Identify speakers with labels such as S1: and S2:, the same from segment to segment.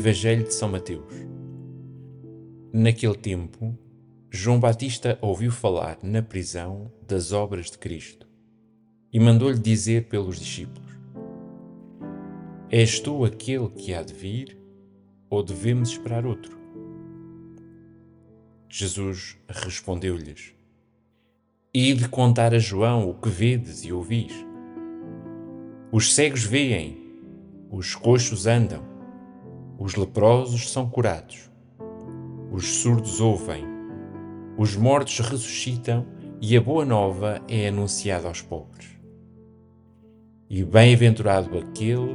S1: Evangelho de São Mateus. Naquele tempo, João Batista ouviu falar na prisão das obras de Cristo e mandou-lhe dizer pelos discípulos: És tu aquele que há de vir, ou devemos esperar outro? Jesus respondeu-lhes: Ide contar a João o que vedes e ouvis. Os cegos veem, os coxos andam, os leprosos são curados, os surdos ouvem, os mortos ressuscitam e a boa nova é anunciada aos pobres. E bem-aventurado aquele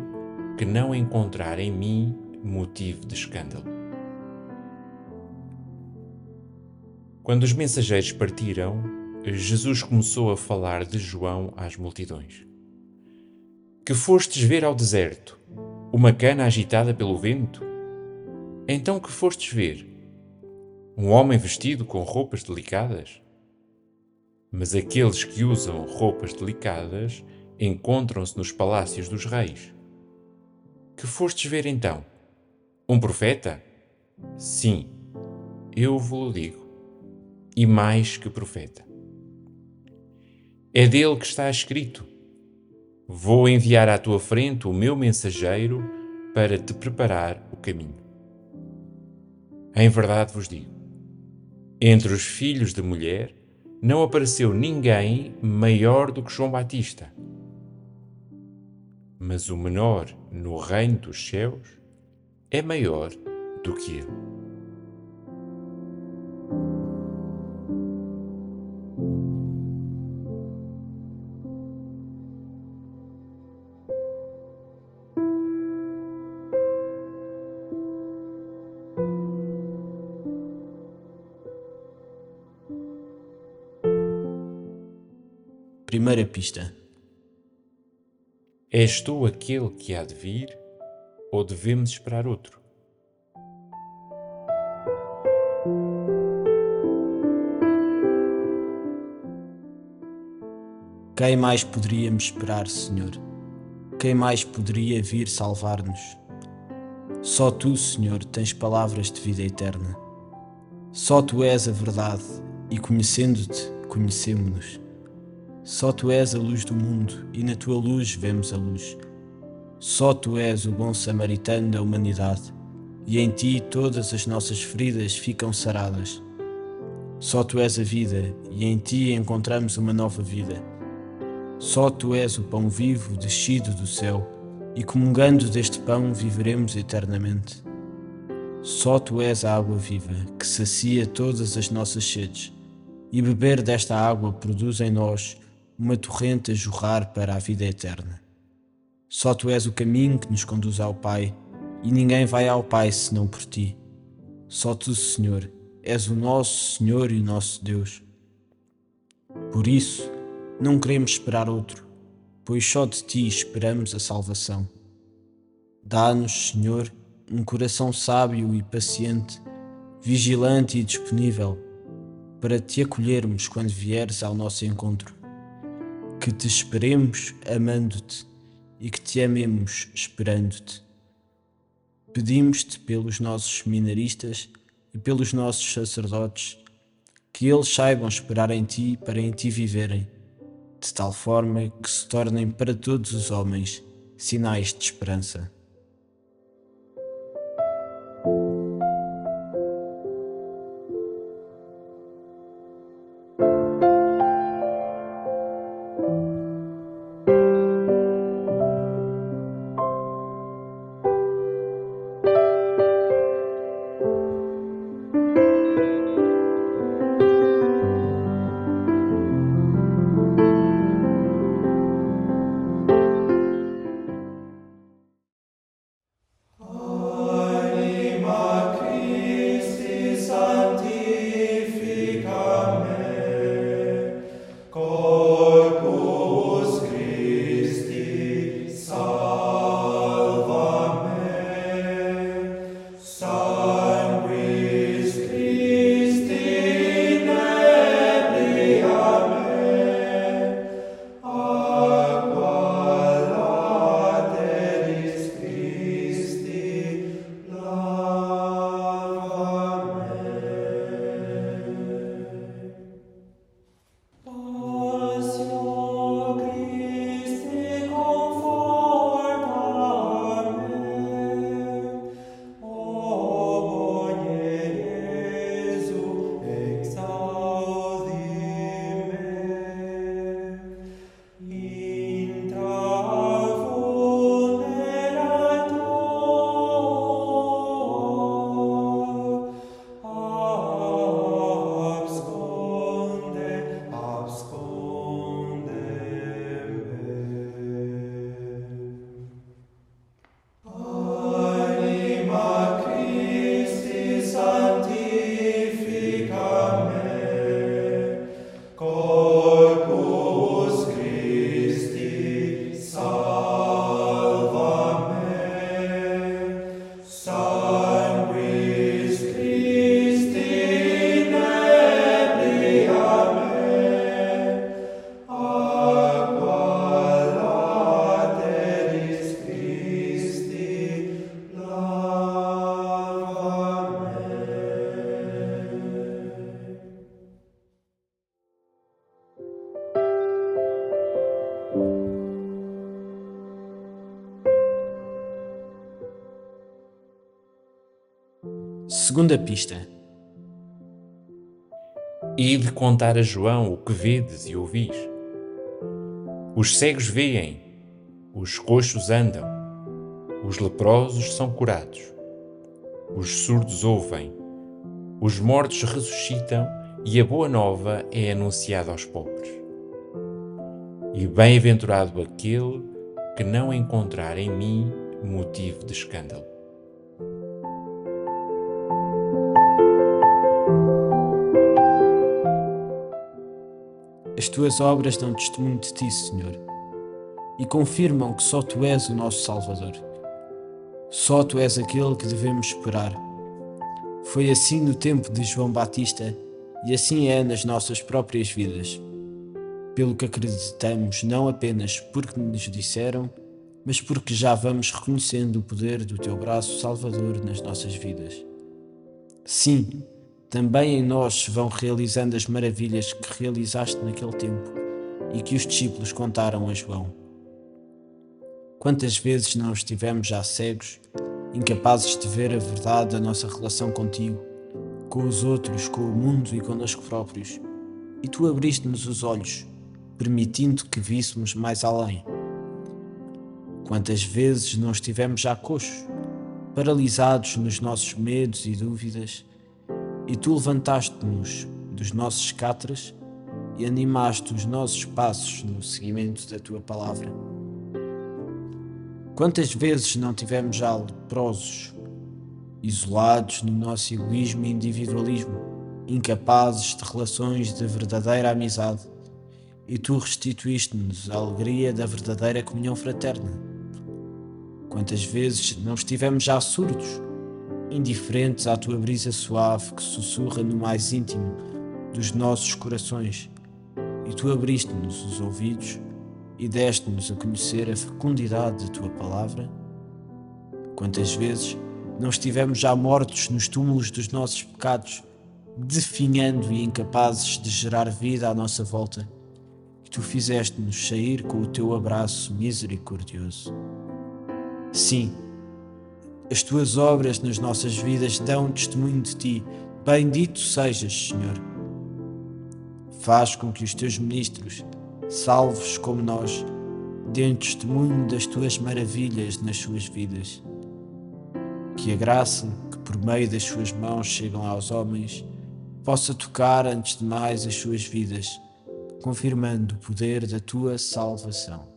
S1: que não encontrar em mim motivo de escândalo. Quando os mensageiros partiram, Jesus começou a falar de João às multidões. Que fostes ver ao deserto? Uma cana agitada pelo vento? Então que fostes ver? Um homem vestido com roupas delicadas? Mas aqueles que usam roupas delicadas encontram-se nos palácios dos reis. Que fostes ver então? Um profeta? Sim, eu vos digo, e mais que profeta. É dele que está escrito Vou enviar à tua frente o meu mensageiro para te preparar o caminho. Em verdade vos digo: entre os filhos de mulher não apareceu ninguém maior do que João Batista. Mas o menor no reino dos céus é maior do que ele.
S2: Primeira pista.
S1: És tu aquele que há de vir, ou devemos esperar outro?
S2: Quem mais poderíamos esperar, Senhor? Quem mais poderia vir salvar-nos? Só tu, Senhor, tens palavras de vida eterna. Só tu és a verdade, e conhecendo-te, conhecemos-nos. Só tu és a luz do mundo e na tua luz vemos a luz. Só tu és o bom samaritano da humanidade e em ti todas as nossas feridas ficam saradas. Só tu és a vida e em ti encontramos uma nova vida. Só tu és o pão vivo descido do céu e comungando deste pão viveremos eternamente. Só tu és a água viva que sacia todas as nossas sedes e beber desta água produz em nós uma torrente a jorrar para a vida eterna. Só tu és o caminho que nos conduz ao Pai, e ninguém vai ao Pai senão por ti. Só tu, Senhor, és o nosso Senhor e o nosso Deus. Por isso, não queremos esperar outro, pois só de ti esperamos a salvação. Dá-nos, Senhor, um coração sábio e paciente, vigilante e disponível, para te acolhermos quando vieres ao nosso encontro que te esperemos amando-te e que te amemos esperando-te. Pedimos-te pelos nossos seminaristas e pelos nossos sacerdotes que eles saibam esperar em ti para em ti viverem, de tal forma que se tornem para todos os homens sinais de esperança. Segunda pista.
S1: E de contar a João o que vedes e ouvis. Os cegos veem, os coxos andam, os leprosos são curados, os surdos ouvem, os mortos ressuscitam e a boa nova é anunciada aos pobres. E bem-aventurado aquele que não encontrar em mim motivo de escândalo.
S2: As tuas obras dão testemunho de ti, Senhor, e confirmam que só tu és o nosso Salvador. Só tu és aquele que devemos esperar. Foi assim no tempo de João Batista e assim é nas nossas próprias vidas. Pelo que acreditamos, não apenas porque nos disseram, mas porque já vamos reconhecendo o poder do teu braço salvador nas nossas vidas. Sim, também em nós se vão realizando as maravilhas que realizaste naquele tempo e que os discípulos contaram a João. Quantas vezes não estivemos já cegos, incapazes de ver a verdade da nossa relação contigo, com os outros, com o mundo e connosco próprios, e tu abriste-nos os olhos, permitindo que víssemos mais além. Quantas vezes não estivemos já coxos, paralisados nos nossos medos e dúvidas, e tu levantaste-nos dos nossos escatres e animaste os nossos passos no seguimento da tua palavra. Quantas vezes não tivemos já leprosos, isolados no nosso egoísmo e individualismo, incapazes de relações de verdadeira amizade, e tu restituíste-nos a alegria da verdadeira comunhão fraterna. Quantas vezes não estivemos já surdos, indiferentes à tua brisa suave que sussurra no mais íntimo dos nossos corações, e tu abriste-nos os ouvidos e deste-nos a conhecer a fecundidade da tua palavra? Quantas vezes não estivemos já mortos nos túmulos dos nossos pecados, definhando e incapazes de gerar vida à nossa volta, e tu fizeste-nos sair com o teu abraço misericordioso? Sim, as tuas obras nas nossas vidas dão testemunho de ti. Bendito sejas, Senhor. Faz com que os teus ministros, salvos como nós, deem testemunho das tuas maravilhas nas suas vidas. Que a graça que por meio das suas mãos chegam aos homens possa tocar antes de mais as suas vidas, confirmando o poder da tua salvação.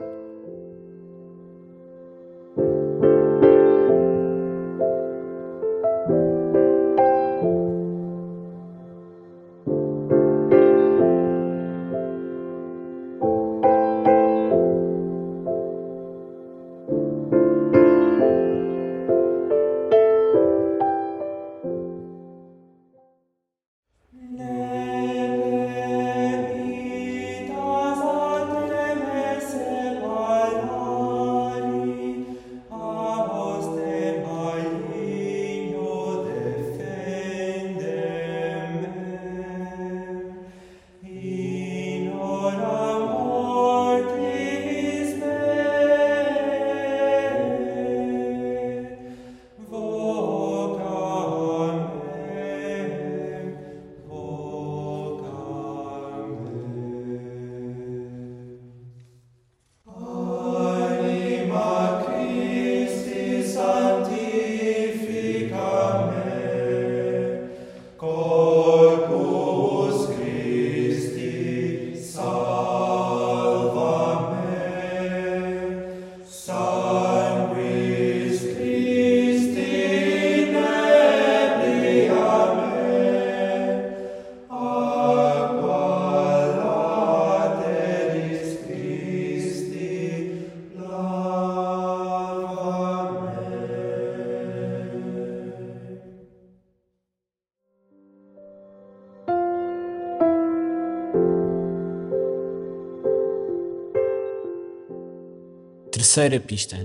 S2: Terceira pista.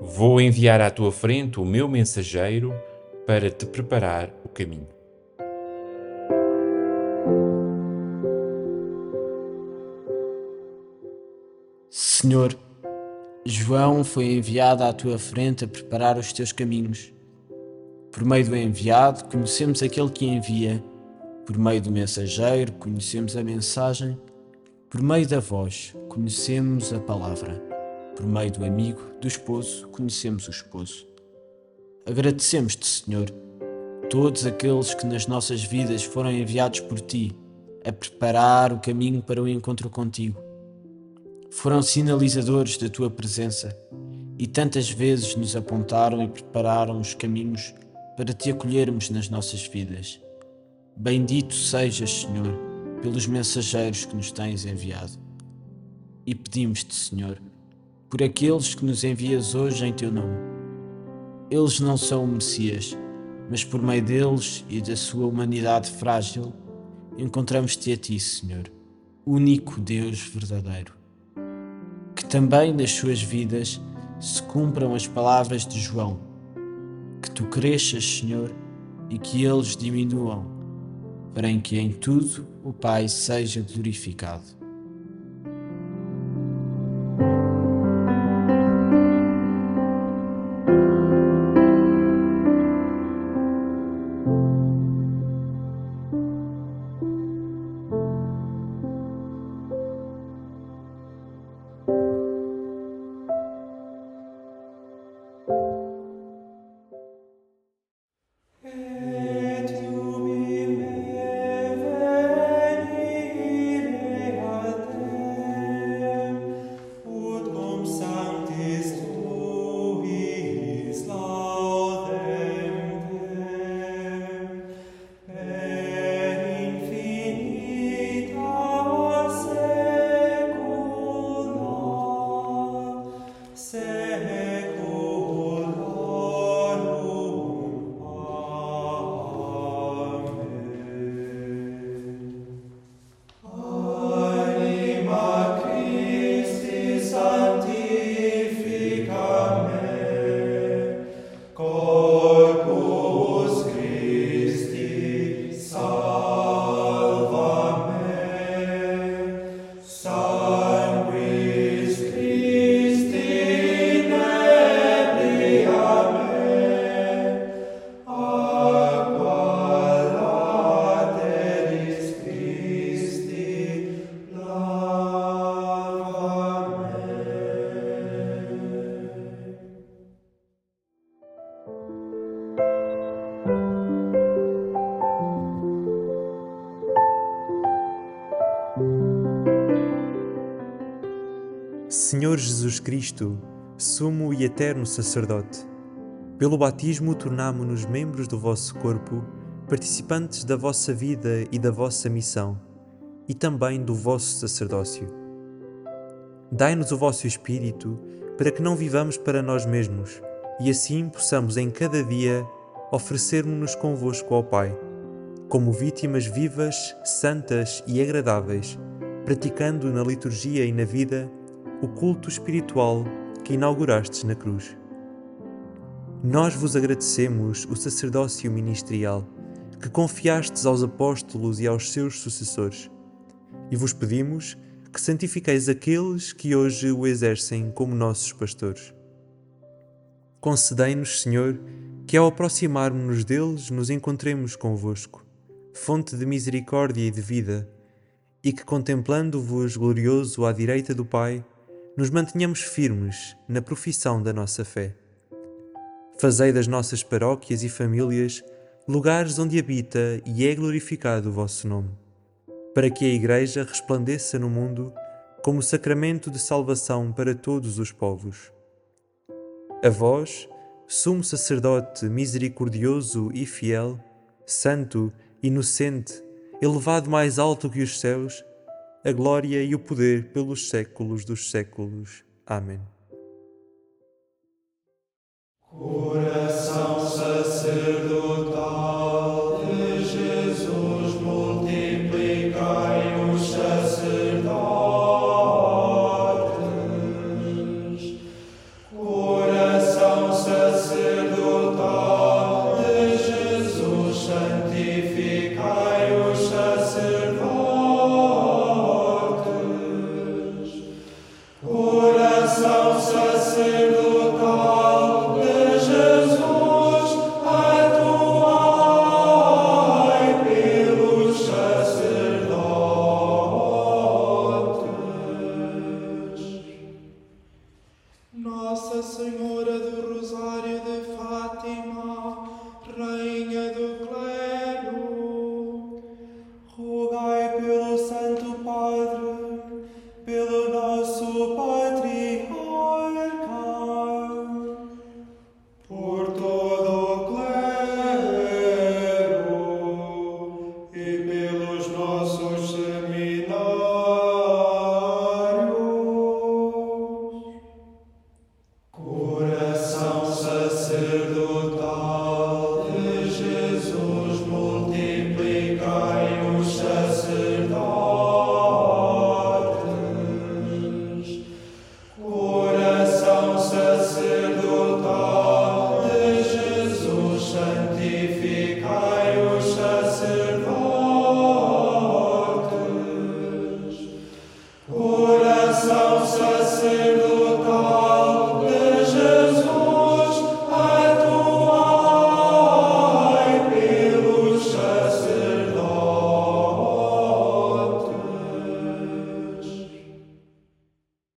S1: Vou enviar à tua frente o meu mensageiro para te preparar o caminho.
S2: Senhor, João foi enviado à tua frente a preparar os teus caminhos. Por meio do enviado, conhecemos aquele que envia. Por meio do mensageiro, conhecemos a mensagem. Por meio da voz, conhecemos a palavra. Por meio do amigo, do esposo, conhecemos o esposo. Agradecemos-te, Senhor, todos aqueles que nas nossas vidas foram enviados por ti a preparar o caminho para o encontro contigo. Foram sinalizadores da tua presença e tantas vezes nos apontaram e prepararam os caminhos para te acolhermos nas nossas vidas. Bendito sejas, Senhor, pelos mensageiros que nos tens enviado. E pedimos-te, Senhor, por aqueles que nos envias hoje em teu nome. Eles não são o Messias, mas por meio deles e da sua humanidade frágil, encontramos-te a ti, Senhor, único Deus verdadeiro. Que também nas suas vidas se cumpram as palavras de João que tu cresças, Senhor, e que eles diminuam, para que em tudo o Pai seja glorificado.
S3: Senhor Jesus Cristo, sumo e eterno sacerdote, pelo batismo tornamo-nos membros do vosso corpo, participantes da vossa vida e da vossa missão, e também do vosso sacerdócio. Dai-nos o vosso Espírito, para que não vivamos para nós mesmos, e assim possamos em cada dia oferecermos-nos convosco ao Pai, como vítimas vivas, santas e agradáveis, praticando na liturgia e na vida o culto espiritual que inaugurastes na cruz. Nós vos agradecemos o sacerdócio ministerial que confiastes aos apóstolos e aos seus sucessores, e vos pedimos que santifiqueis aqueles que hoje o exercem como nossos pastores. Concedei-nos, Senhor, que ao aproximarmos-nos deles nos encontremos convosco, fonte de misericórdia e de vida, e que contemplando-vos glorioso à direita do Pai, nos mantenhamos firmes na profissão da nossa fé. Fazei das nossas paróquias e famílias lugares onde habita e é glorificado o vosso nome, para que a Igreja resplandeça no mundo como sacramento de salvação para todos os povos. A vós, sumo sacerdote misericordioso e fiel, santo, inocente, elevado mais alto que os céus, a glória e o poder pelos séculos dos séculos. Amém. Ora.